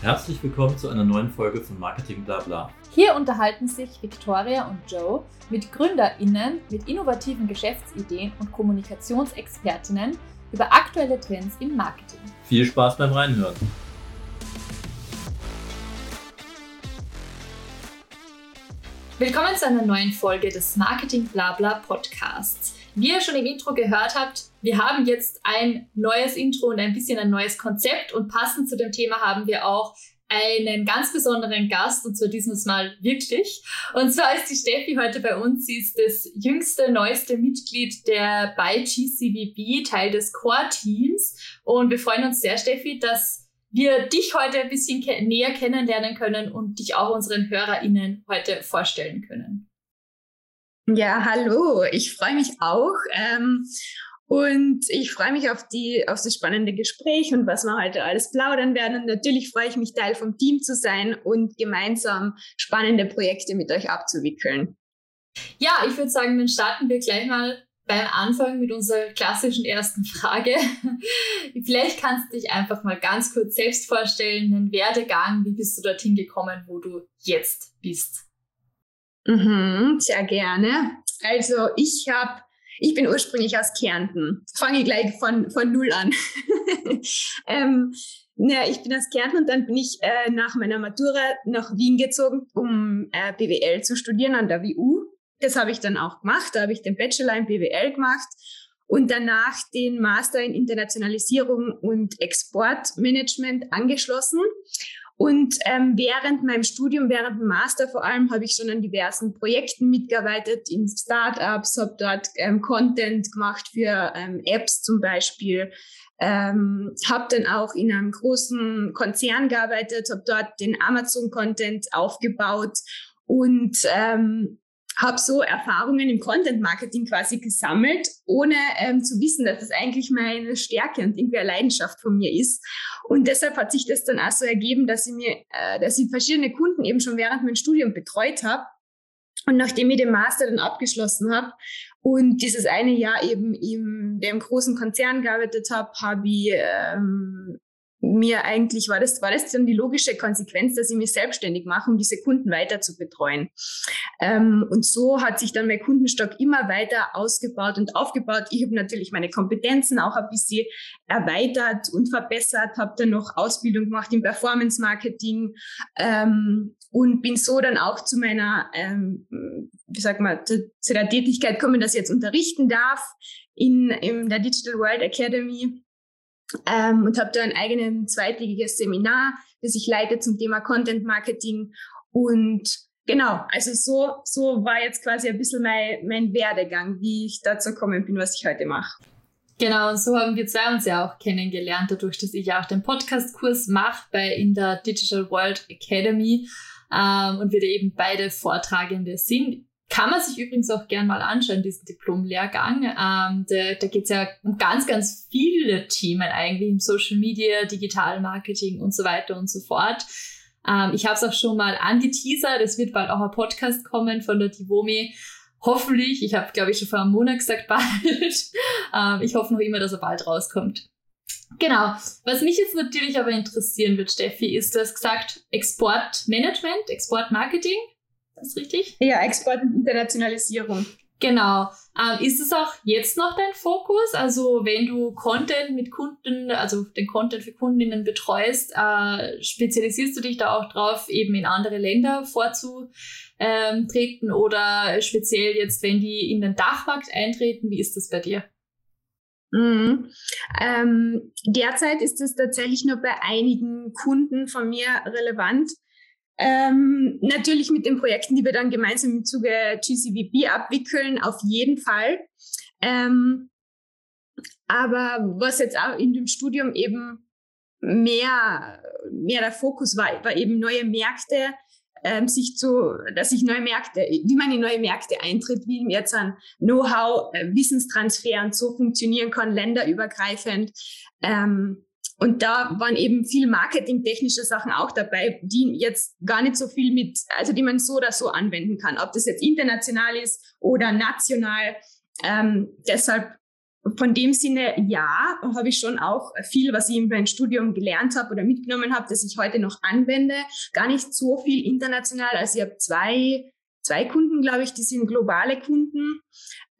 Herzlich willkommen zu einer neuen Folge von Marketing Blabla. Hier unterhalten sich Victoria und Joe mit GründerInnen mit innovativen Geschäftsideen und Kommunikationsexpertinnen über aktuelle Trends im Marketing. Viel Spaß beim Reinhören. Willkommen zu einer neuen Folge des Marketing Blabla Podcasts. Wie ihr schon im Intro gehört habt, wir haben jetzt ein neues Intro und ein bisschen ein neues Konzept und passend zu dem Thema haben wir auch einen ganz besonderen Gast und zwar dieses Mal wirklich. Und zwar ist die Steffi heute bei uns. Sie ist das jüngste, neueste Mitglied der bei GCVB, Teil des Core-Teams. Und wir freuen uns sehr, Steffi, dass wir dich heute ein bisschen ke näher kennenlernen können und dich auch unseren HörerInnen heute vorstellen können. Ja, hallo, ich freue mich auch. Ähm, und ich freue mich auf, die, auf das spannende Gespräch und was wir heute alles plaudern werden. Und natürlich freue ich mich, Teil vom Team zu sein und gemeinsam spannende Projekte mit euch abzuwickeln. Ja, ich würde sagen, dann starten wir gleich mal beim Anfang mit unserer klassischen ersten Frage. Vielleicht kannst du dich einfach mal ganz kurz selbst vorstellen, einen Werdegang, wie bist du dorthin gekommen, wo du jetzt bist? Mhm, sehr gerne. Also ich habe, ich bin ursprünglich aus Kärnten. Fange gleich von, von null an. ähm, ja, ich bin aus Kärnten und dann bin ich äh, nach meiner Matura nach Wien gezogen, um äh, BWL zu studieren an der WU. Das habe ich dann auch gemacht. Da habe ich den Bachelor in BWL gemacht und danach den Master in Internationalisierung und Exportmanagement angeschlossen. Und ähm, während meinem Studium, während dem Master vor allem, habe ich schon an diversen Projekten mitgearbeitet, in Startups, habe dort ähm, Content gemacht für ähm, Apps zum Beispiel, ähm, habe dann auch in einem großen Konzern gearbeitet, habe dort den Amazon-Content aufgebaut. Und ähm, habe so Erfahrungen im Content Marketing quasi gesammelt, ohne ähm, zu wissen, dass das eigentlich meine Stärke und irgendwie eine Leidenschaft von mir ist. Und deshalb hat sich das dann auch so ergeben, dass ich mir, äh, dass ich verschiedene Kunden eben schon während meinem Studium betreut habe. Und nachdem ich den Master dann abgeschlossen habe und dieses eine Jahr eben in dem großen Konzern gearbeitet habe, habe ich ähm, mir eigentlich war das, war das dann die logische Konsequenz, dass ich mich selbstständig mache, um diese Kunden weiter zu betreuen. Ähm, und so hat sich dann mein Kundenstock immer weiter ausgebaut und aufgebaut. Ich habe natürlich meine Kompetenzen auch ein bisschen erweitert und verbessert, habe dann noch Ausbildung gemacht im Performance Marketing ähm, und bin so dann auch zu meiner, ähm, wie sagt man, zu, zu der Tätigkeit gekommen, dass ich jetzt unterrichten darf in, in der Digital World Academy ähm, und habe da ein eigenes zweitägiges Seminar, das ich leite zum Thema Content Marketing. Und genau, also so, so war jetzt quasi ein bisschen mein, mein Werdegang, wie ich dazu gekommen bin, was ich heute mache. Genau, und so haben wir zwei uns ja auch kennengelernt, dadurch, dass ich auch den Podcast-Kurs mache bei in der Digital World Academy ähm, und wir da eben beide Vortragende sind kann man sich übrigens auch gern mal anschauen, diesen Diplom-Lehrgang. Ähm, da da geht es ja um ganz, ganz viele Themen eigentlich im Social Media, Digital Marketing und so weiter und so fort. Ähm, ich habe es auch schon mal angeteasert. Es wird bald auch ein Podcast kommen von der Divomi. Hoffentlich. Ich habe, glaube ich, schon vor einem Monat gesagt, bald. ähm, ich hoffe noch immer, dass er bald rauskommt. Genau. Was mich jetzt natürlich aber interessieren wird, Steffi, ist, du hast gesagt, Exportmanagement, Exportmarketing. Ist richtig? Ja, Export und Internationalisierung. Genau. Ähm, ist es auch jetzt noch dein Fokus? Also wenn du Content mit Kunden, also den Content für Kundinnen betreust, äh, spezialisierst du dich da auch drauf, eben in andere Länder vorzutreten oder speziell jetzt, wenn die in den Dachmarkt eintreten, wie ist das bei dir? Mhm. Ähm, derzeit ist es tatsächlich nur bei einigen Kunden von mir relevant. Ähm, natürlich mit den Projekten, die wir dann gemeinsam im Zuge GCVB abwickeln, auf jeden Fall. Ähm, aber was jetzt auch in dem Studium eben mehr, mehr der Fokus war, war eben neue Märkte, ähm, sich zu, dass sich neue Märkte, wie man in neue Märkte eintritt, wie jetzt ein Know-how, äh, Wissenstransfer und so funktionieren kann, länderübergreifend. Ähm, und da waren eben viel marketingtechnische Sachen auch dabei, die jetzt gar nicht so viel mit, also die man so oder so anwenden kann, ob das jetzt international ist oder national. Ähm, deshalb von dem Sinne, ja, habe ich schon auch viel, was ich in meinem Studium gelernt habe oder mitgenommen habe, das ich heute noch anwende. Gar nicht so viel international. Also ich habe zwei, zwei Kunden, glaube ich, die sind globale Kunden.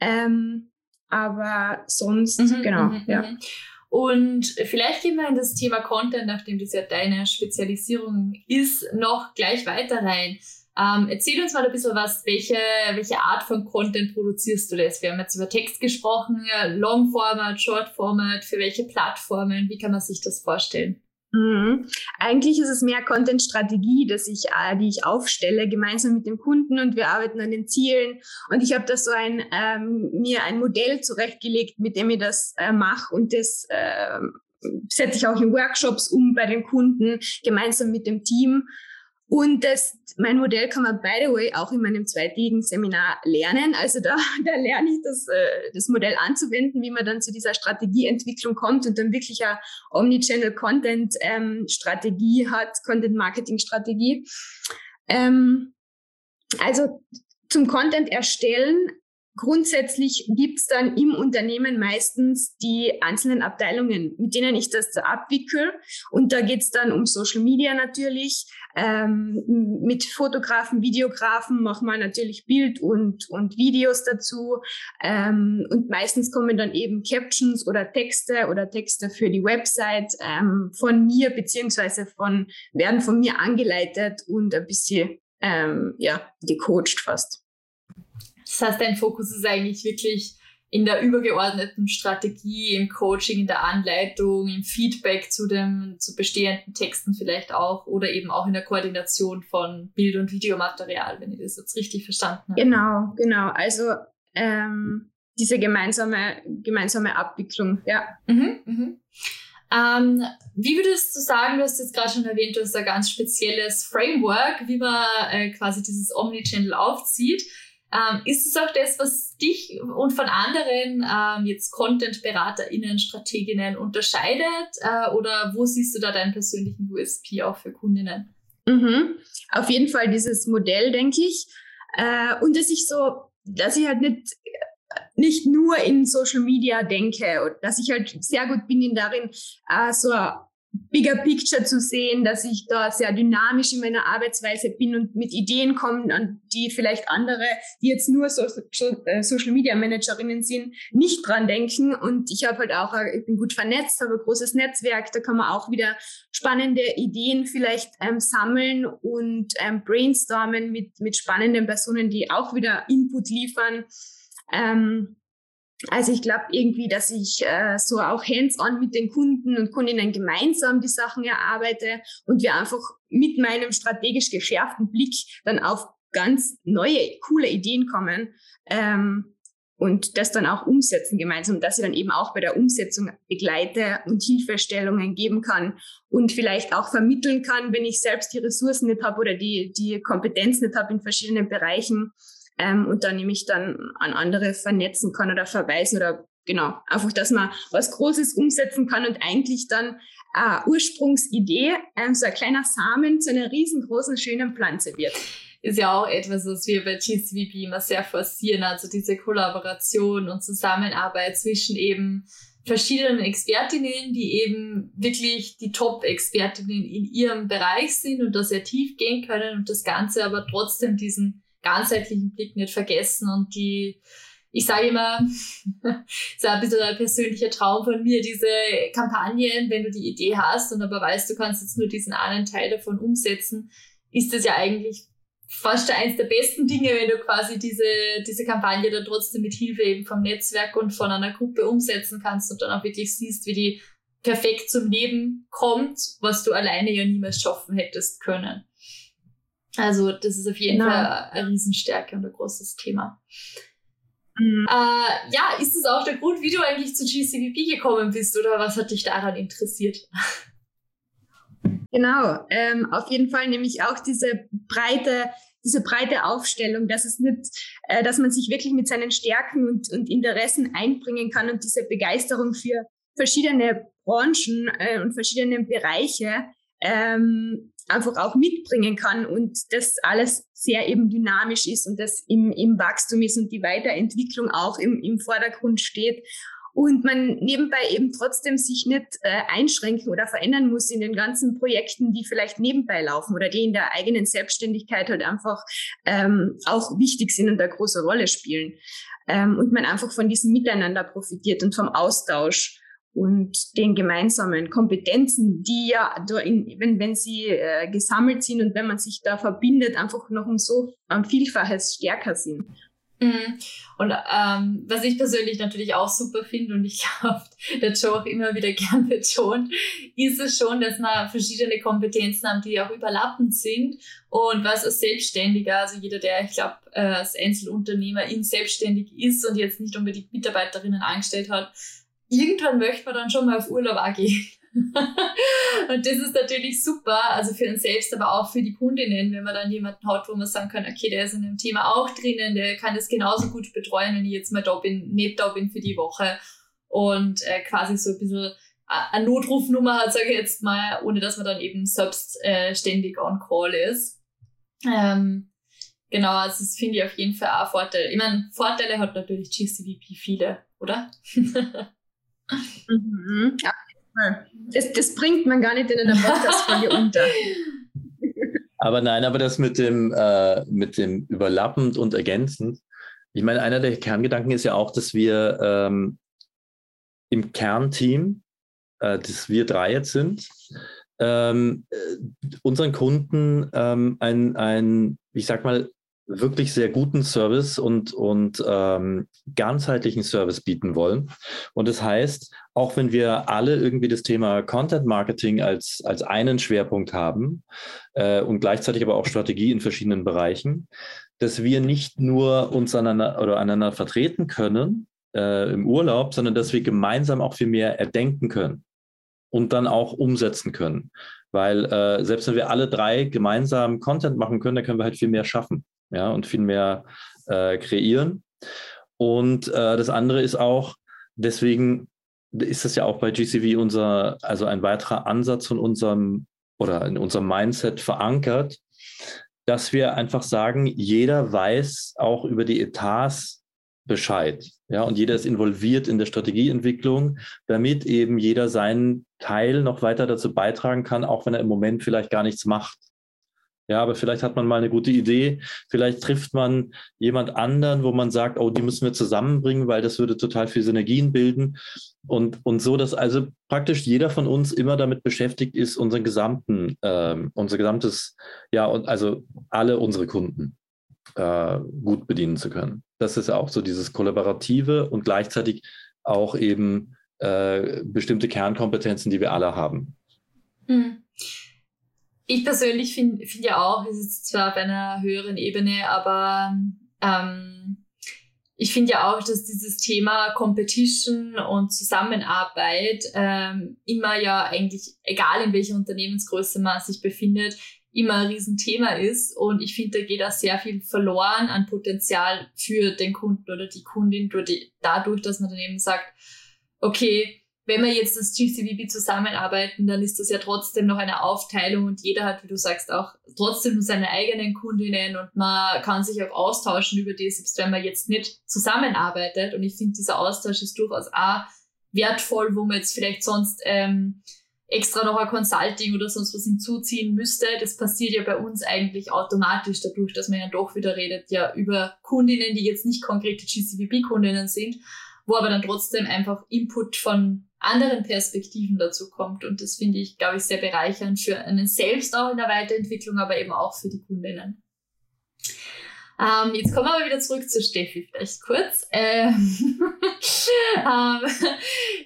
Ähm, aber sonst, mhm, genau, mhm, ja. Und vielleicht gehen wir in das Thema Content, nachdem das ja deine Spezialisierung ist, noch gleich weiter rein. Ähm, erzähl uns mal ein bisschen was, welche, welche Art von Content produzierst du das? Wir haben jetzt über Text gesprochen, Long Format, Short Format, für welche Plattformen, wie kann man sich das vorstellen? Mhm. Eigentlich ist es mehr Content-Strategie, dass ich, äh, die ich aufstelle, gemeinsam mit dem Kunden und wir arbeiten an den Zielen. Und ich habe da so ein, ähm, mir ein Modell zurechtgelegt, mit dem ich das äh, mache und das äh, setze ich auch in Workshops um bei den Kunden, gemeinsam mit dem Team. Und das, mein Modell kann man, by the way, auch in meinem zweitägigen Seminar lernen. Also da, da lerne ich das, äh, das Modell anzuwenden, wie man dann zu dieser Strategieentwicklung kommt und dann wirklich eine Omnichannel-Content-Strategie ähm, hat, Content-Marketing-Strategie. Ähm, also zum Content erstellen Grundsätzlich gibt's dann im Unternehmen meistens die einzelnen Abteilungen, mit denen ich das abwickel. Und da geht's dann um Social Media natürlich. Ähm, mit Fotografen, Videografen machen wir natürlich Bild und, und Videos dazu. Ähm, und meistens kommen dann eben Captions oder Texte oder Texte für die Website ähm, von mir beziehungsweise von, werden von mir angeleitet und ein bisschen ähm, ja, gecoacht fast. Das heißt, dein Fokus ist eigentlich wirklich in der übergeordneten Strategie, im Coaching, in der Anleitung, im Feedback zu dem, zu bestehenden Texten vielleicht auch oder eben auch in der Koordination von Bild- und Videomaterial, wenn ich das jetzt richtig verstanden habe. Genau, genau. Also ähm, diese gemeinsame, gemeinsame Abwicklung, ja. Mhm, mhm. Ähm, wie würdest du sagen, du hast jetzt gerade schon erwähnt, du hast ein ganz spezielles Framework, wie man äh, quasi dieses Omnichannel aufzieht. Ähm, ist es auch das, was dich und von anderen ähm, jetzt Content-BeraterInnen, Strateginnen unterscheidet? Äh, oder wo siehst du da deinen persönlichen USP auch für Kundinnen? Mhm. Auf jeden Fall dieses Modell, denke ich. Äh, und dass ich so, dass ich halt nicht nicht nur in Social Media denke, dass ich halt sehr gut bin in darin, äh, so Bigger Picture zu sehen, dass ich da sehr dynamisch in meiner Arbeitsweise bin und mit Ideen komme, an die vielleicht andere, die jetzt nur so, äh, Social Media Managerinnen sind, nicht dran denken. Und ich habe halt auch, ich bin gut vernetzt, habe ein großes Netzwerk, da kann man auch wieder spannende Ideen vielleicht ähm, sammeln und ähm, brainstormen mit, mit spannenden Personen, die auch wieder Input liefern. Ähm, also ich glaube irgendwie, dass ich äh, so auch hands-on mit den Kunden und Kundinnen gemeinsam die Sachen erarbeite und wir einfach mit meinem strategisch geschärften Blick dann auf ganz neue, coole Ideen kommen ähm, und das dann auch umsetzen gemeinsam, dass ich dann eben auch bei der Umsetzung begleite und Hilfestellungen geben kann und vielleicht auch vermitteln kann, wenn ich selbst die Ressourcen nicht habe oder die, die Kompetenz nicht habe in verschiedenen Bereichen, ähm, und dann nämlich dann an andere vernetzen kann oder verweisen oder genau, einfach, dass man was Großes umsetzen kann und eigentlich dann eine Ursprungsidee, ähm, so ein kleiner Samen zu einer riesengroßen, schönen Pflanze wird. Ist ja auch etwas, was wir bei GCVP immer sehr forcieren, also diese Kollaboration und Zusammenarbeit zwischen eben verschiedenen Expertinnen, die eben wirklich die Top-Expertinnen in ihrem Bereich sind und da sehr tief gehen können und das Ganze aber trotzdem diesen ganzheitlichen Blick nicht vergessen und die, ich sage immer, ist ein bisschen ein persönlicher Traum von mir, diese Kampagnen, wenn du die Idee hast und aber weißt, du kannst jetzt nur diesen einen Teil davon umsetzen, ist das ja eigentlich fast eins der besten Dinge, wenn du quasi diese, diese Kampagne dann trotzdem mit Hilfe eben vom Netzwerk und von einer Gruppe umsetzen kannst und dann auch wirklich siehst, wie die perfekt zum Leben kommt, was du alleine ja niemals schaffen hättest können. Also das ist auf jeden genau. Fall eine Riesenstärke und ein großes Thema. Mhm. Äh, ja, ist das auch der Grund, wie du eigentlich zu GCVP gekommen bist oder was hat dich daran interessiert? Genau, ähm, auf jeden Fall nämlich auch diese breite, diese breite Aufstellung, dass es nicht, äh, dass man sich wirklich mit seinen Stärken und, und Interessen einbringen kann und diese Begeisterung für verschiedene Branchen äh, und verschiedene Bereiche ähm, einfach auch mitbringen kann und das alles sehr eben dynamisch ist und das im, im Wachstum ist und die Weiterentwicklung auch im, im Vordergrund steht. und man nebenbei eben trotzdem sich nicht äh, einschränken oder verändern muss in den ganzen Projekten, die vielleicht nebenbei laufen oder die in der eigenen Selbstständigkeit halt einfach ähm, auch wichtig sind und eine große Rolle spielen. Ähm, und man einfach von diesem Miteinander profitiert und vom Austausch und den gemeinsamen Kompetenzen, die ja, wenn, wenn sie äh, gesammelt sind und wenn man sich da verbindet, einfach noch um so ein Vielfaches stärker sind. Mhm. Und ähm, was ich persönlich natürlich auch super finde und ich glaube, der Joe auch immer wieder gern betont, ist es schon, dass man verschiedene Kompetenzen haben, die auch überlappend sind. Und was als Selbstständiger, also jeder, der, ich glaube, äh, als Einzelunternehmer in selbstständig ist und jetzt nicht unbedingt Mitarbeiterinnen angestellt hat, irgendwann möchte man dann schon mal auf Urlaub auch gehen. und das ist natürlich super, also für uns selbst, aber auch für die Kundinnen, wenn man dann jemanden hat, wo man sagen kann, okay, der ist in dem Thema auch drinnen, der kann das genauso gut betreuen, wenn ich jetzt mal da bin, nicht da bin für die Woche und äh, quasi so ein bisschen eine Notrufnummer hat, sage ich jetzt mal, ohne dass man dann eben selbst äh, ständig on call ist. Ähm, genau, also das finde ich auf jeden Fall auch ein Vorteil. Ich meine, Vorteile hat natürlich GCVP viele, oder? mhm. Ja, das, das bringt man gar nicht in einer Podcast-Folge unter. Aber nein, aber das mit dem, äh, mit dem überlappend und ergänzend. Ich meine, einer der Kerngedanken ist ja auch, dass wir ähm, im Kernteam, äh, das wir drei jetzt sind, ähm, äh, unseren Kunden ähm, ein, ein, ich sag mal, wirklich sehr guten Service und, und ähm, ganzheitlichen Service bieten wollen. Und das heißt, auch wenn wir alle irgendwie das Thema Content Marketing als, als einen Schwerpunkt haben äh, und gleichzeitig aber auch Strategie in verschiedenen Bereichen, dass wir nicht nur uns aneinander oder einander vertreten können äh, im Urlaub, sondern dass wir gemeinsam auch viel mehr erdenken können und dann auch umsetzen können. Weil äh, selbst wenn wir alle drei gemeinsam Content machen können, dann können wir halt viel mehr schaffen ja, und viel mehr äh, kreieren. Und äh, das andere ist auch, deswegen ist das ja auch bei GCV unser, also ein weiterer Ansatz von unserem oder in unserem Mindset verankert, dass wir einfach sagen, jeder weiß auch über die Etats Bescheid. Ja, und jeder ist involviert in der Strategieentwicklung, damit eben jeder seinen Teil noch weiter dazu beitragen kann, auch wenn er im Moment vielleicht gar nichts macht. Ja, aber vielleicht hat man mal eine gute Idee. Vielleicht trifft man jemand anderen, wo man sagt, oh, die müssen wir zusammenbringen, weil das würde total viel Synergien bilden. Und, und so, dass also praktisch jeder von uns immer damit beschäftigt ist, unseren gesamten, äh, unser gesamtes, ja, und also alle unsere Kunden äh, gut bedienen zu können. Das ist auch so dieses Kollaborative und gleichzeitig auch eben äh, bestimmte Kernkompetenzen, die wir alle haben. Mhm ich persönlich finde find ja auch, es ist zwar auf einer höheren Ebene, aber ähm, ich finde ja auch, dass dieses Thema Competition und Zusammenarbeit ähm, immer ja eigentlich, egal in welcher Unternehmensgröße man sich befindet, immer ein Riesenthema ist. Und ich finde, da geht auch sehr viel verloren an Potenzial für den Kunden oder die Kundin dadurch, dass man dann eben sagt, okay, wenn wir jetzt das GCVB zusammenarbeiten, dann ist das ja trotzdem noch eine Aufteilung und jeder hat, wie du sagst, auch trotzdem seine eigenen Kundinnen und man kann sich auch austauschen über die, selbst wenn man jetzt nicht zusammenarbeitet. Und ich finde, dieser Austausch ist durchaus auch wertvoll, wo man jetzt vielleicht sonst ähm, extra noch ein Consulting oder sonst was hinzuziehen müsste. Das passiert ja bei uns eigentlich automatisch dadurch, dass man ja doch wieder redet, ja über Kundinnen, die jetzt nicht konkrete GCVB-Kundinnen sind, wo aber dann trotzdem einfach Input von anderen Perspektiven dazu kommt. Und das finde ich, glaube ich, sehr bereichernd für einen selbst auch in der Weiterentwicklung, aber eben auch für die Kundinnen. Ähm, jetzt kommen wir aber wieder zurück zu Steffi, vielleicht kurz. Ähm, ähm,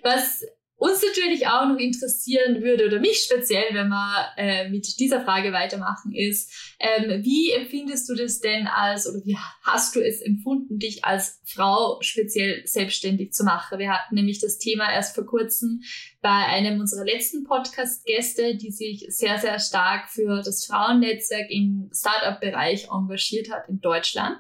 was uns natürlich auch noch interessieren würde, oder mich speziell, wenn wir äh, mit dieser Frage weitermachen, ist, ähm, wie empfindest du das denn als, oder wie hast du es empfunden, dich als Frau speziell selbstständig zu machen? Wir hatten nämlich das Thema erst vor kurzem bei einem unserer letzten Podcast-Gäste, die sich sehr, sehr stark für das Frauennetzwerk im Startup-Bereich engagiert hat in Deutschland.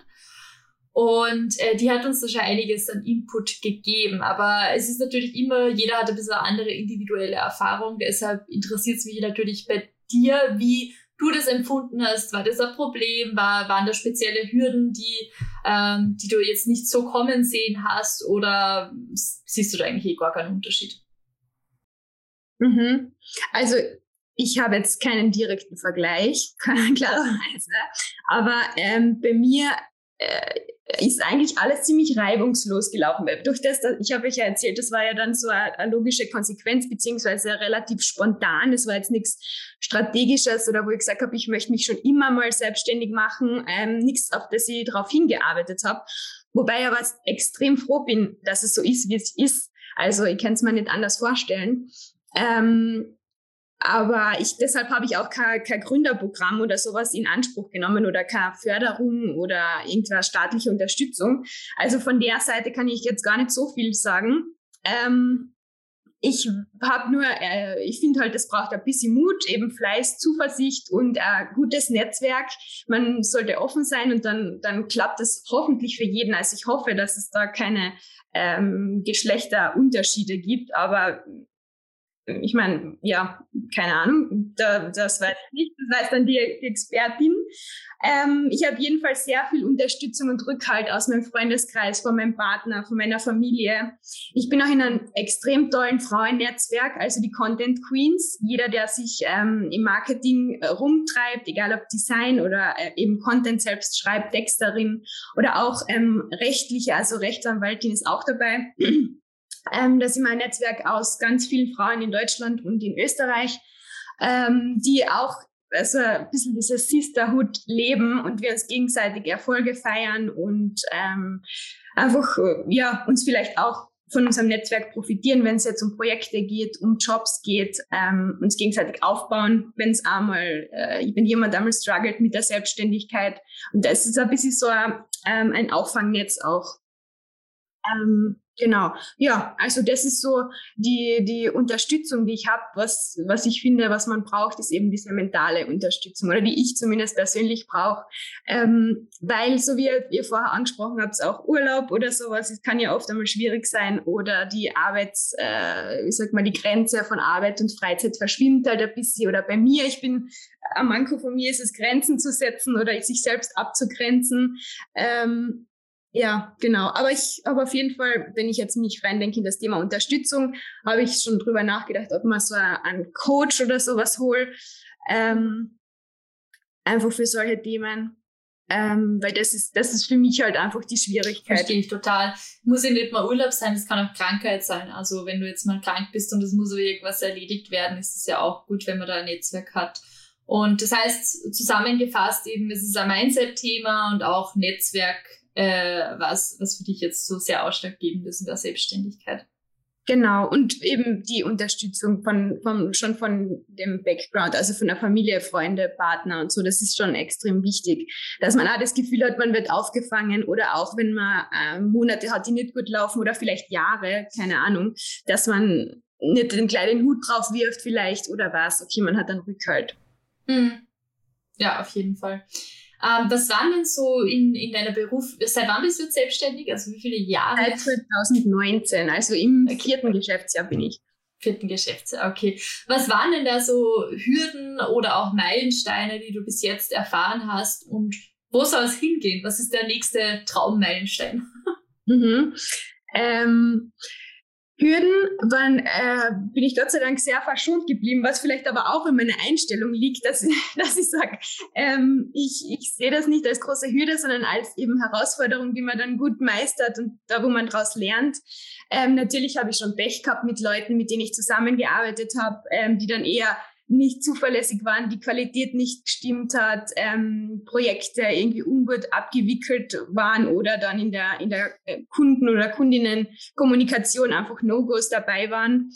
Und äh, die hat uns da schon einiges an Input gegeben. Aber es ist natürlich immer, jeder hat ein bisschen andere individuelle Erfahrung. Deshalb interessiert es mich natürlich bei dir, wie du das empfunden hast. War das ein Problem? War, waren da spezielle Hürden, die, ähm, die du jetzt nicht so kommen sehen hast? Oder siehst du da eigentlich eh gar keinen Unterschied? Mhm. Also ich habe jetzt keinen direkten Vergleich, klarerweise. Aber ähm, bei mir äh, ist eigentlich alles ziemlich reibungslos gelaufen. Durch das, ich habe euch ja erzählt, das war ja dann so eine, logische Konsequenz, beziehungsweise relativ spontan. Es war jetzt nichts Strategisches oder wo ich gesagt habe, ich möchte mich schon immer mal selbstständig machen, ähm, nichts, auf das ich darauf hingearbeitet habe. Wobei ich aber extrem froh bin, dass es so ist, wie es ist. Also ich kann es mir nicht anders vorstellen. Ähm, aber ich, deshalb habe ich auch kein, kein Gründerprogramm oder sowas in Anspruch genommen oder keine Förderung oder irgendeine staatliche Unterstützung. Also von der Seite kann ich jetzt gar nicht so viel sagen. Ähm, ich habe nur, äh, ich finde halt, es braucht ein bisschen Mut, eben Fleiß, Zuversicht und ein gutes Netzwerk. Man sollte offen sein und dann, dann klappt es hoffentlich für jeden. Also ich hoffe, dass es da keine ähm, Geschlechterunterschiede gibt, aber ich meine, ja, keine Ahnung, da, das weiß ich nicht, das weiß dann die, die Expertin. Ähm, ich habe jedenfalls sehr viel Unterstützung und Rückhalt aus meinem Freundeskreis, von meinem Partner, von meiner Familie. Ich bin auch in einem extrem tollen Frauennetzwerk, also die Content Queens. Jeder, der sich ähm, im Marketing äh, rumtreibt, egal ob Design oder äh, eben Content selbst schreibt, Texterin oder auch ähm, rechtliche, also Rechtsanwaltin ist auch dabei. Ähm, das ist mein Netzwerk aus ganz vielen Frauen in Deutschland und in Österreich, ähm, die auch also ein bisschen dieses Sisterhood leben und wir uns gegenseitig Erfolge feiern und ähm, einfach ja uns vielleicht auch von unserem Netzwerk profitieren, wenn es jetzt um Projekte geht, um Jobs geht, ähm, uns gegenseitig aufbauen, wenn es einmal, äh, wenn jemand einmal struggelt mit der Selbstständigkeit. Und das ist ein bisschen so ein, ähm, ein Auffangnetz auch. Ähm, Genau, ja, also das ist so die, die Unterstützung, die ich habe. Was, was ich finde, was man braucht, ist eben diese mentale Unterstützung oder die ich zumindest persönlich brauche. Ähm, weil, so wie ihr vorher angesprochen habt, auch Urlaub oder sowas, es kann ja oft einmal schwierig sein oder die Arbeits, äh, wie sagt man, die Grenze von Arbeit und Freizeit verschwimmt halt ein bisschen. Oder bei mir, ich bin, am Manko von mir ist es, Grenzen zu setzen oder sich selbst abzugrenzen. Ähm, ja, genau. Aber ich, aber auf jeden Fall, wenn ich jetzt mich reindenke in das Thema Unterstützung, habe ich schon drüber nachgedacht, ob man so einen Coach oder sowas holt. Ähm, einfach für solche Themen. Ähm, weil das ist, das ist für mich halt einfach die Schwierigkeit. Verstehe ich total. Muss ja nicht mal Urlaub sein, es kann auch Krankheit sein. Also wenn du jetzt mal krank bist und es muss irgendwas erledigt werden, ist es ja auch gut, wenn man da ein Netzwerk hat. Und das heißt, zusammengefasst eben, es ist ein Mindset-Thema und auch Netzwerk äh, was, was für dich jetzt so sehr ausschlaggebend ist in der Selbstständigkeit. Genau, und eben die Unterstützung von, von, schon von dem Background, also von der Familie, Freunde, Partner und so, das ist schon extrem wichtig. Dass man auch das Gefühl hat, man wird aufgefangen oder auch wenn man äh, Monate hat, die nicht gut laufen oder vielleicht Jahre, keine Ahnung, dass man nicht den kleinen Hut drauf wirft vielleicht oder was, okay, man hat dann Rückhalt. Mhm. Ja, auf jeden Fall. Ähm, was waren denn so in, in deiner Beruf, seit wann bist du jetzt selbstständig? Also wie viele Jahre? Seit 2019, also im okay. vierten Geschäftsjahr bin ich. Vierten Geschäftsjahr, okay. Was waren denn da so Hürden oder auch Meilensteine, die du bis jetzt erfahren hast und wo soll es hingehen? Was ist der nächste Traummeilenstein? Mhm. Ähm, Hürden waren, äh, bin ich Gott sei Dank sehr verschont geblieben, was vielleicht aber auch in meiner Einstellung liegt, dass, dass ich sage, ähm, ich, ich sehe das nicht als große Hürde, sondern als eben Herausforderung, die man dann gut meistert und da, wo man daraus lernt. Ähm, natürlich habe ich schon Pech gehabt mit Leuten, mit denen ich zusammengearbeitet habe, ähm, die dann eher nicht zuverlässig waren, die Qualität nicht gestimmt hat, ähm, Projekte irgendwie ungut abgewickelt waren oder dann in der, in der äh, Kunden- oder Kundinnenkommunikation einfach No-Gos dabei waren.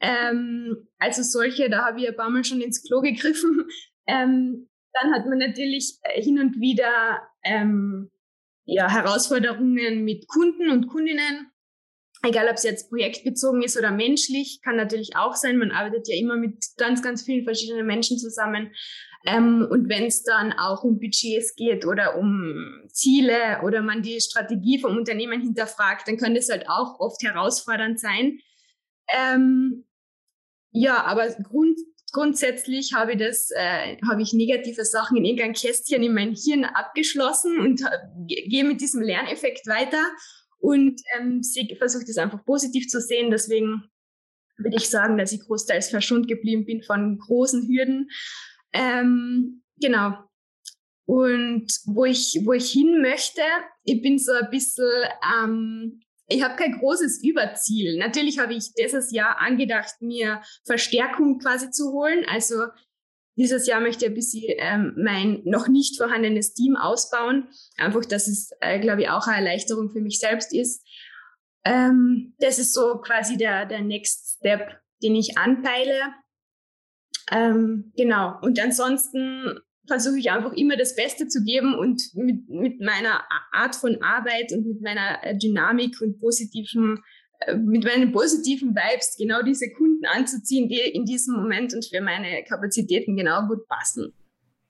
Ähm, also solche, da habe ich ein paar Mal schon ins Klo gegriffen. Ähm, dann hat man natürlich äh, hin und wieder ähm, ja, Herausforderungen mit Kunden und Kundinnen, egal ob es jetzt projektbezogen ist oder menschlich, kann natürlich auch sein. Man arbeitet ja immer mit ganz, ganz vielen verschiedenen Menschen zusammen. Ähm, und wenn es dann auch um Budgets geht oder um Ziele oder man die Strategie vom Unternehmen hinterfragt, dann kann das halt auch oft herausfordernd sein. Ähm, ja, aber Grund, grundsätzlich habe ich äh, habe ich negative Sachen in irgendein Kästchen in mein Hirn abgeschlossen und gehe mit diesem Lerneffekt weiter und ähm, versuche das einfach positiv zu sehen. Deswegen würde ich sagen, dass ich großteils verschont geblieben bin von großen Hürden. Ähm, genau. Und wo ich, wo ich hin möchte, ich bin so ein bisschen, ähm, ich habe kein großes Überziel. Natürlich habe ich dieses Jahr angedacht, mir Verstärkung quasi zu holen. Also dieses Jahr möchte ich ein bisschen ähm, mein noch nicht vorhandenes Team ausbauen. Einfach, dass es, äh, glaube ich, auch eine Erleichterung für mich selbst ist. Ähm, das ist so quasi der, der Next Step, den ich anpeile. Ähm, genau. Und ansonsten versuche ich einfach immer das Beste zu geben und mit, mit meiner Art von Arbeit und mit meiner äh, Dynamik und positiven, mit meinen positiven Vibes genau diese Kunden anzuziehen, die in diesem Moment und für meine Kapazitäten genau gut passen.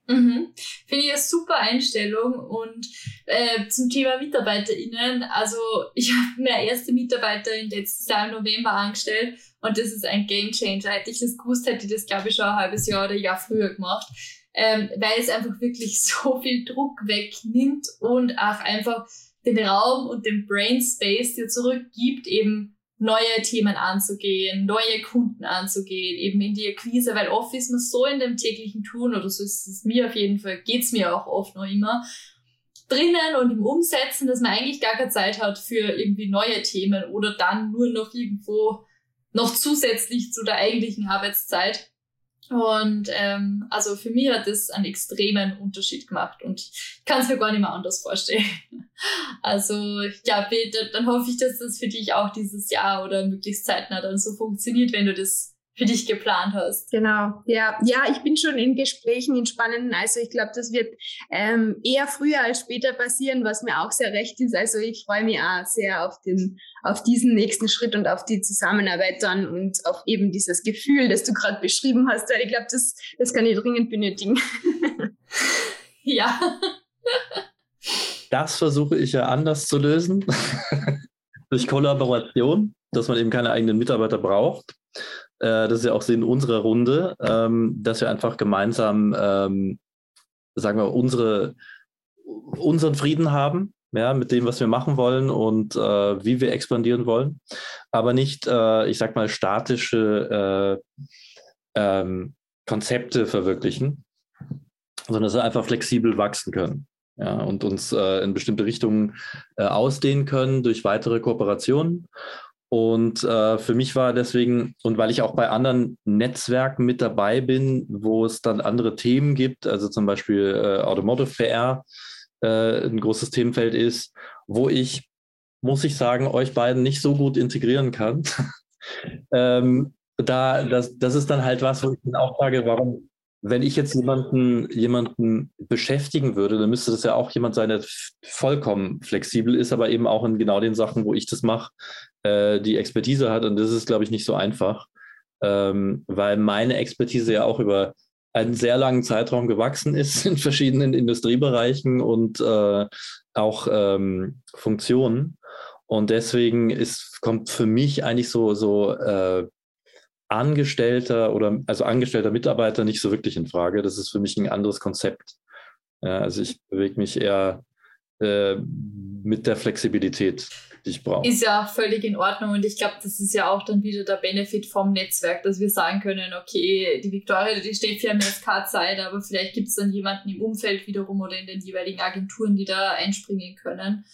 Mhm. Finde ich eine super Einstellung und äh, zum Thema MitarbeiterInnen, also ich habe meine erste Mitarbeiterin letztes Jahr im November angestellt und das ist ein Game Changer. Hätte ich das gewusst, hätte ich das glaube ich schon ein halbes Jahr oder Jahr früher gemacht ähm, weil es einfach wirklich so viel Druck wegnimmt und auch einfach den Raum und den Brain Space dir zurückgibt, eben neue Themen anzugehen, neue Kunden anzugehen, eben in die Akquise, weil oft ist man so in dem täglichen Tun, oder so ist es mir auf jeden Fall, geht's mir auch oft noch immer, drinnen und im Umsetzen, dass man eigentlich gar keine Zeit hat für irgendwie neue Themen oder dann nur noch irgendwo noch zusätzlich zu der eigentlichen Arbeitszeit. Und ähm, also für mich hat das einen extremen Unterschied gemacht und ich kann es mir gar nicht mehr anders vorstellen. Also glaube, dann hoffe ich, dass das für dich auch dieses Jahr oder möglichst zeitnah dann so funktioniert, wenn du das für dich geplant hast. Genau, ja, ja, ich bin schon in Gesprächen, in spannenden. Also ich glaube, das wird ähm, eher früher als später passieren, was mir auch sehr recht ist. Also ich freue mich auch sehr auf den, auf diesen nächsten Schritt und auf die Zusammenarbeit dann und auf eben dieses Gefühl, das du gerade beschrieben hast. Weil ich glaube, das, das kann ich dringend benötigen. ja. Das versuche ich ja anders zu lösen. Durch Kollaboration, dass man eben keine eigenen Mitarbeiter braucht äh, das ist ja auch Sinn unserer Runde, ähm, dass wir einfach gemeinsam, ähm, sagen wir, unsere, unseren Frieden haben, ja, mit dem, was wir machen wollen und äh, wie wir expandieren wollen, aber nicht, äh, ich sag mal, statische äh, ähm, Konzepte verwirklichen, sondern dass wir einfach flexibel wachsen können. Ja, und uns äh, in bestimmte Richtungen äh, ausdehnen können durch weitere Kooperationen und äh, für mich war deswegen, und weil ich auch bei anderen Netzwerken mit dabei bin, wo es dann andere Themen gibt, also zum Beispiel äh, Automotive PR äh, ein großes Themenfeld ist, wo ich, muss ich sagen, euch beiden nicht so gut integrieren kann. ähm, da, das, das ist dann halt was, wo ich dann auch sage, warum, wenn ich jetzt jemanden, jemanden beschäftigen würde, dann müsste das ja auch jemand sein, der vollkommen flexibel ist, aber eben auch in genau den Sachen, wo ich das mache, äh, die Expertise hat. Und das ist, glaube ich, nicht so einfach, ähm, weil meine Expertise ja auch über einen sehr langen Zeitraum gewachsen ist in verschiedenen Industriebereichen und äh, auch ähm, Funktionen. Und deswegen ist, kommt für mich eigentlich so, so äh, Angestellter oder also angestellter Mitarbeiter nicht so wirklich in Frage. Das ist für mich ein anderes Konzept. Ja, also ich bewege mich eher äh, mit der Flexibilität, ich brauche. Ist ja völlig in Ordnung und ich glaube, das ist ja auch dann wieder der Benefit vom Netzwerk, dass wir sagen können, okay, die Victoria, die steht für MSK-Zeit, aber vielleicht gibt es dann jemanden im Umfeld wiederum oder in den jeweiligen Agenturen, die da einspringen können.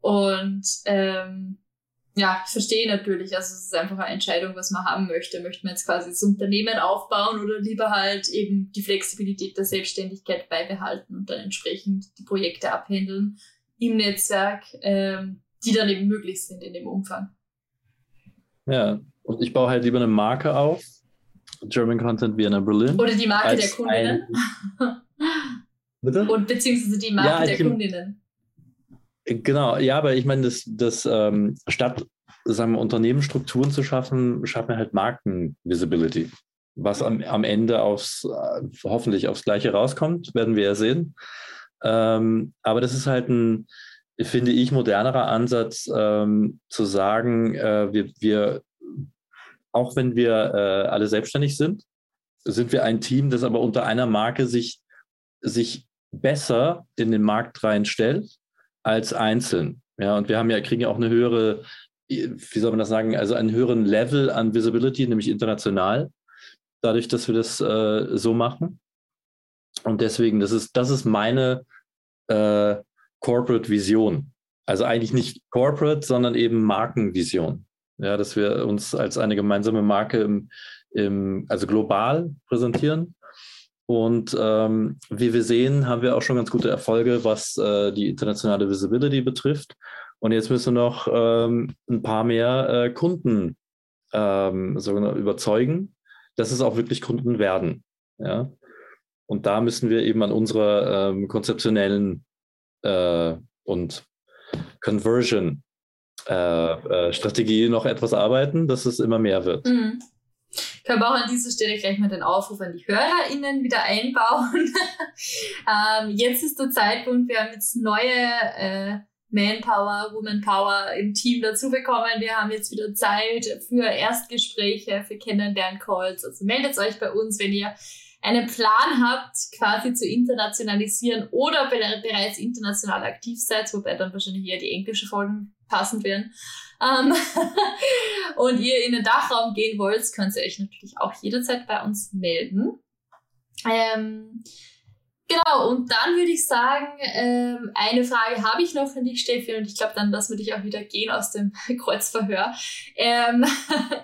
Und ähm, ja, ich verstehe natürlich. Also es ist einfach eine Entscheidung, was man haben möchte. Möchte man jetzt quasi das Unternehmen aufbauen oder lieber halt eben die Flexibilität der Selbstständigkeit beibehalten und dann entsprechend die Projekte abhändeln im Netzwerk, ähm, die dann eben möglich sind in dem Umfang. Ja, und ich baue halt lieber eine Marke auf. German Content Vienna Berlin. Oder die Marke der Kundinnen. Bitte? Und beziehungsweise die Marke ja, der Kundinnen. Genau, ja, aber ich meine, das, das ähm, statt sagen wir, Unternehmensstrukturen zu schaffen, schaffen wir halt Markenvisibility. Was am, am Ende aufs, äh, hoffentlich aufs Gleiche rauskommt, werden wir ja sehen. Ähm, aber das ist halt ein, finde ich, modernerer Ansatz, ähm, zu sagen, äh, wir, wir, auch wenn wir äh, alle selbstständig sind, sind wir ein Team, das aber unter einer Marke sich, sich besser in den Markt reinstellt als einzeln. Ja, und wir haben ja, kriegen ja auch eine höhere, wie soll man das sagen, also einen höheren Level an Visibility, nämlich international, dadurch, dass wir das äh, so machen. Und deswegen, das ist, das ist meine äh, Corporate Vision. Also eigentlich nicht Corporate, sondern eben Markenvision. Ja, dass wir uns als eine gemeinsame Marke im, im, also global präsentieren. Und ähm, wie wir sehen, haben wir auch schon ganz gute Erfolge, was äh, die internationale Visibility betrifft. Und jetzt müssen wir noch ähm, ein paar mehr äh, Kunden ähm, überzeugen, dass es auch wirklich Kunden werden. Ja? Und da müssen wir eben an unserer ähm, konzeptionellen äh, und Conversion äh, äh, Strategie noch etwas arbeiten, dass es immer mehr wird. Mhm. Können wir auch an dieser Stelle gleich mal den Aufruf an die HörerInnen wieder einbauen. ähm, jetzt ist der Zeitpunkt, wir haben jetzt neue äh, Manpower, Womanpower im Team dazu bekommen. Wir haben jetzt wieder Zeit für Erstgespräche, für Kennenlern-Calls. Also meldet euch bei uns, wenn ihr einen Plan habt, quasi zu internationalisieren oder bereits international aktiv seid, wobei dann wahrscheinlich eher die englische Folgen passend wären, ähm, und ihr in den Dachraum gehen wollt, könnt ihr euch natürlich auch jederzeit bei uns melden. Ähm, Genau, und dann würde ich sagen, ähm, eine Frage habe ich noch an dich, Steffi, und ich glaube, dann lassen wir dich auch wieder gehen aus dem Kreuzverhör. Ähm,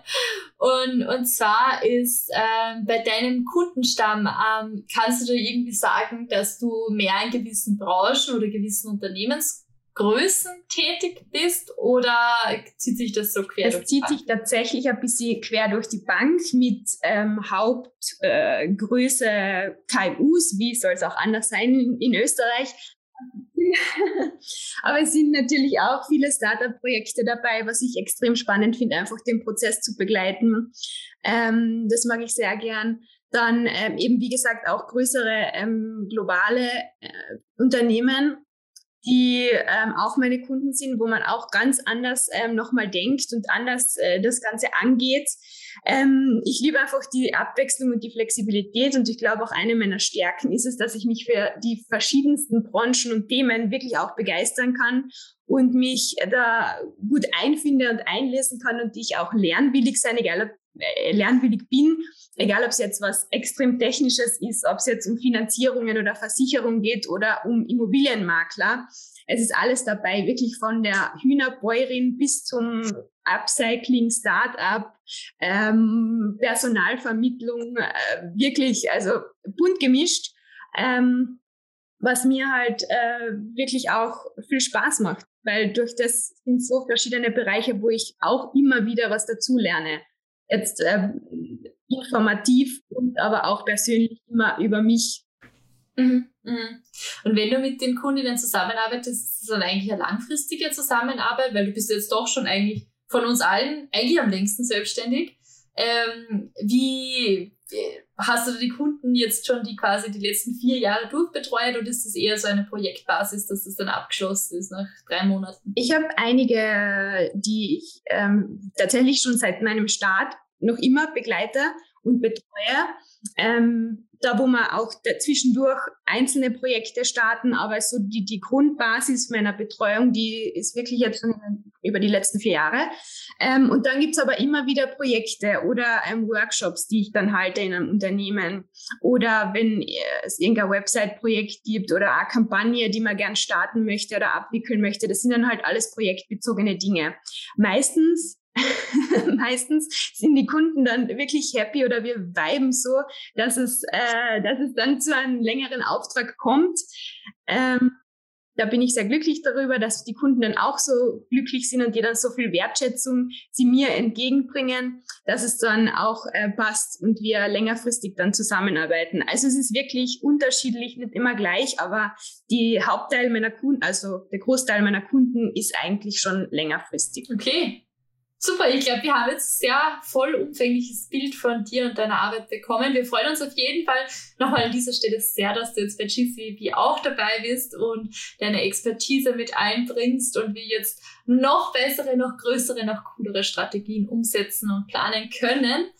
und, und zwar ist ähm, bei deinem Kundenstamm, ähm, kannst du dir irgendwie sagen, dass du mehr in gewissen Branchen oder gewissen Unternehmens Größen tätig bist oder zieht sich das so quer? Es zieht sich tatsächlich ein bisschen quer durch die Bank mit ähm, Hauptgröße äh, KMUs, wie soll es auch anders sein in, in Österreich. Aber es sind natürlich auch viele Startup-Projekte dabei, was ich extrem spannend finde, einfach den Prozess zu begleiten. Ähm, das mag ich sehr gern. Dann ähm, eben, wie gesagt, auch größere ähm, globale äh, Unternehmen die ähm, auch meine Kunden sind, wo man auch ganz anders ähm, nochmal denkt und anders äh, das Ganze angeht. Ähm, ich liebe einfach die Abwechslung und die Flexibilität und ich glaube auch eine meiner Stärken ist es, dass ich mich für die verschiedensten Branchen und Themen wirklich auch begeistern kann und mich da gut einfinde und einlesen kann und ich auch lernwillig sein, egal ob lernwillig bin, egal ob es jetzt was extrem Technisches ist, ob es jetzt um Finanzierungen oder Versicherung geht oder um Immobilienmakler. Es ist alles dabei, wirklich von der Hühnerbäuerin bis zum Upcycling, Startup, ähm, Personalvermittlung, äh, wirklich, also bunt gemischt, ähm, was mir halt äh, wirklich auch viel Spaß macht, weil durch das sind so verschiedene Bereiche, wo ich auch immer wieder was dazu lerne jetzt äh, informativ und aber auch persönlich immer über mich. Mhm, mhm. Und wenn du mit den Kundinnen zusammenarbeitest, ist es dann eigentlich eine langfristige Zusammenarbeit, weil du bist jetzt doch schon eigentlich von uns allen eigentlich am längsten selbstständig. Ähm, wie hast du die Kunden jetzt schon die quasi die letzten vier Jahre durchbetreut oder ist das eher so eine Projektbasis, dass es dann abgeschlossen ist nach drei Monaten? Ich habe einige, die ich ähm, tatsächlich schon seit meinem Start noch immer begleite und betreue. Ähm, da, wo wir auch zwischendurch einzelne Projekte starten, aber so die, die Grundbasis meiner Betreuung, die ist wirklich jetzt schon über die letzten vier Jahre. Ähm, und dann gibt's aber immer wieder Projekte oder ähm, Workshops, die ich dann halte in einem Unternehmen. Oder wenn es irgendein Website-Projekt gibt oder eine Kampagne, die man gern starten möchte oder abwickeln möchte, das sind dann halt alles projektbezogene Dinge. Meistens meistens sind die Kunden dann wirklich happy oder wir viben so, dass es, äh, dass es dann zu einem längeren Auftrag kommt. Ähm, da bin ich sehr glücklich darüber, dass die Kunden dann auch so glücklich sind und die dann so viel Wertschätzung sie mir entgegenbringen, dass es dann auch äh, passt und wir längerfristig dann zusammenarbeiten. Also es ist wirklich unterschiedlich, nicht immer gleich, aber die Hauptteil meiner Kunden, also der Großteil meiner Kunden ist eigentlich schon längerfristig. Okay, Super, ich glaube, wir haben jetzt sehr vollumfängliches Bild von dir und deiner Arbeit bekommen. Wir freuen uns auf jeden Fall nochmal an dieser Stelle sehr, dass du jetzt bei GCP auch dabei bist und deine Expertise mit einbringst und wir jetzt noch bessere, noch größere, noch coolere Strategien umsetzen und planen können.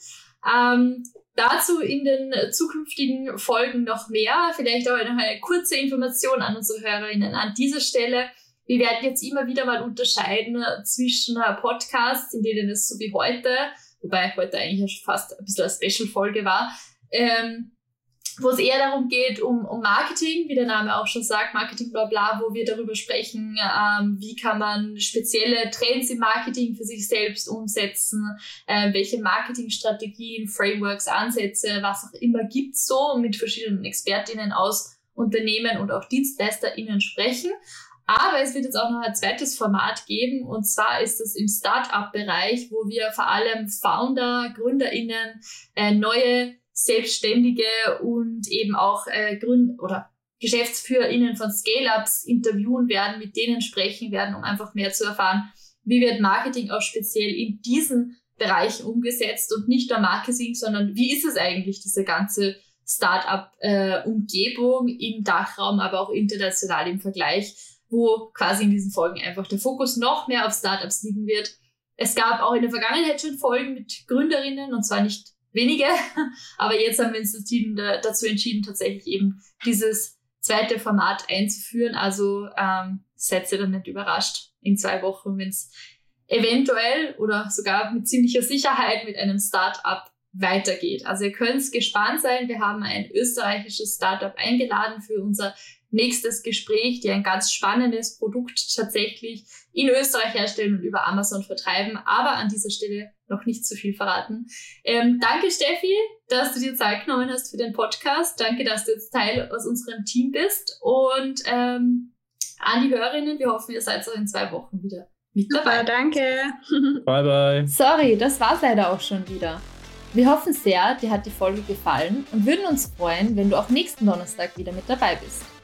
Ähm, dazu in den zukünftigen Folgen noch mehr. Vielleicht auch noch eine kurze Information an unsere Hörerinnen an dieser Stelle. Wir werden jetzt immer wieder mal unterscheiden zwischen Podcasts, in denen es so wie heute, wobei heute eigentlich fast ein bisschen eine Special-Folge war, ähm, wo es eher darum geht, um, um Marketing, wie der Name auch schon sagt, Marketing bla bla, wo wir darüber sprechen, ähm, wie kann man spezielle Trends im Marketing für sich selbst umsetzen, äh, welche Marketingstrategien, Frameworks, Ansätze, was auch immer gibt so mit verschiedenen Expertinnen aus Unternehmen und auch DienstleisterInnen sprechen. Aber es wird jetzt auch noch ein zweites Format geben. Und zwar ist es im Startup-Bereich, wo wir vor allem Founder, GründerInnen, äh, neue Selbstständige und eben auch äh, Gründ oder GeschäftsführerInnen von Scale-Ups interviewen werden, mit denen sprechen werden, um einfach mehr zu erfahren, wie wird Marketing auch speziell in diesen Bereichen umgesetzt und nicht nur Marketing, sondern wie ist es eigentlich, diese ganze Startup-Umgebung äh, im Dachraum, aber auch international im Vergleich, wo quasi in diesen Folgen einfach der Fokus noch mehr auf Startups liegen wird. Es gab auch in der Vergangenheit schon Folgen mit Gründerinnen und zwar nicht wenige. Aber jetzt haben wir uns dazu entschieden, tatsächlich eben dieses zweite Format einzuführen. Also ähm, seid ihr dann nicht überrascht in zwei Wochen, wenn es eventuell oder sogar mit ziemlicher Sicherheit mit einem Start-up weitergeht. Also ihr könnt gespannt sein. Wir haben ein österreichisches Startup eingeladen für unser nächstes Gespräch, die ein ganz spannendes Produkt tatsächlich in Österreich herstellen und über Amazon vertreiben, aber an dieser Stelle noch nicht zu viel verraten. Ähm, danke, Steffi, dass du dir Zeit genommen hast für den Podcast. Danke, dass du jetzt Teil aus unserem Team bist. Und ähm, an die Hörerinnen, wir hoffen, ihr seid auch in zwei Wochen wieder mit dabei. Super, danke. Bye, bye. Sorry, das war's leider auch schon wieder. Wir hoffen sehr, dir hat die Folge gefallen und würden uns freuen, wenn du auch nächsten Donnerstag wieder mit dabei bist.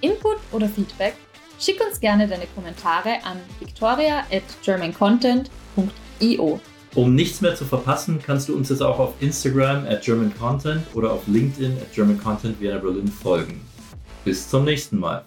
Input oder Feedback? Schick uns gerne deine Kommentare an victoria at germancontent.io. Um nichts mehr zu verpassen, kannst du uns jetzt auch auf Instagram at German Content oder auf LinkedIn at German Content Vienna Berlin folgen. Bis zum nächsten Mal.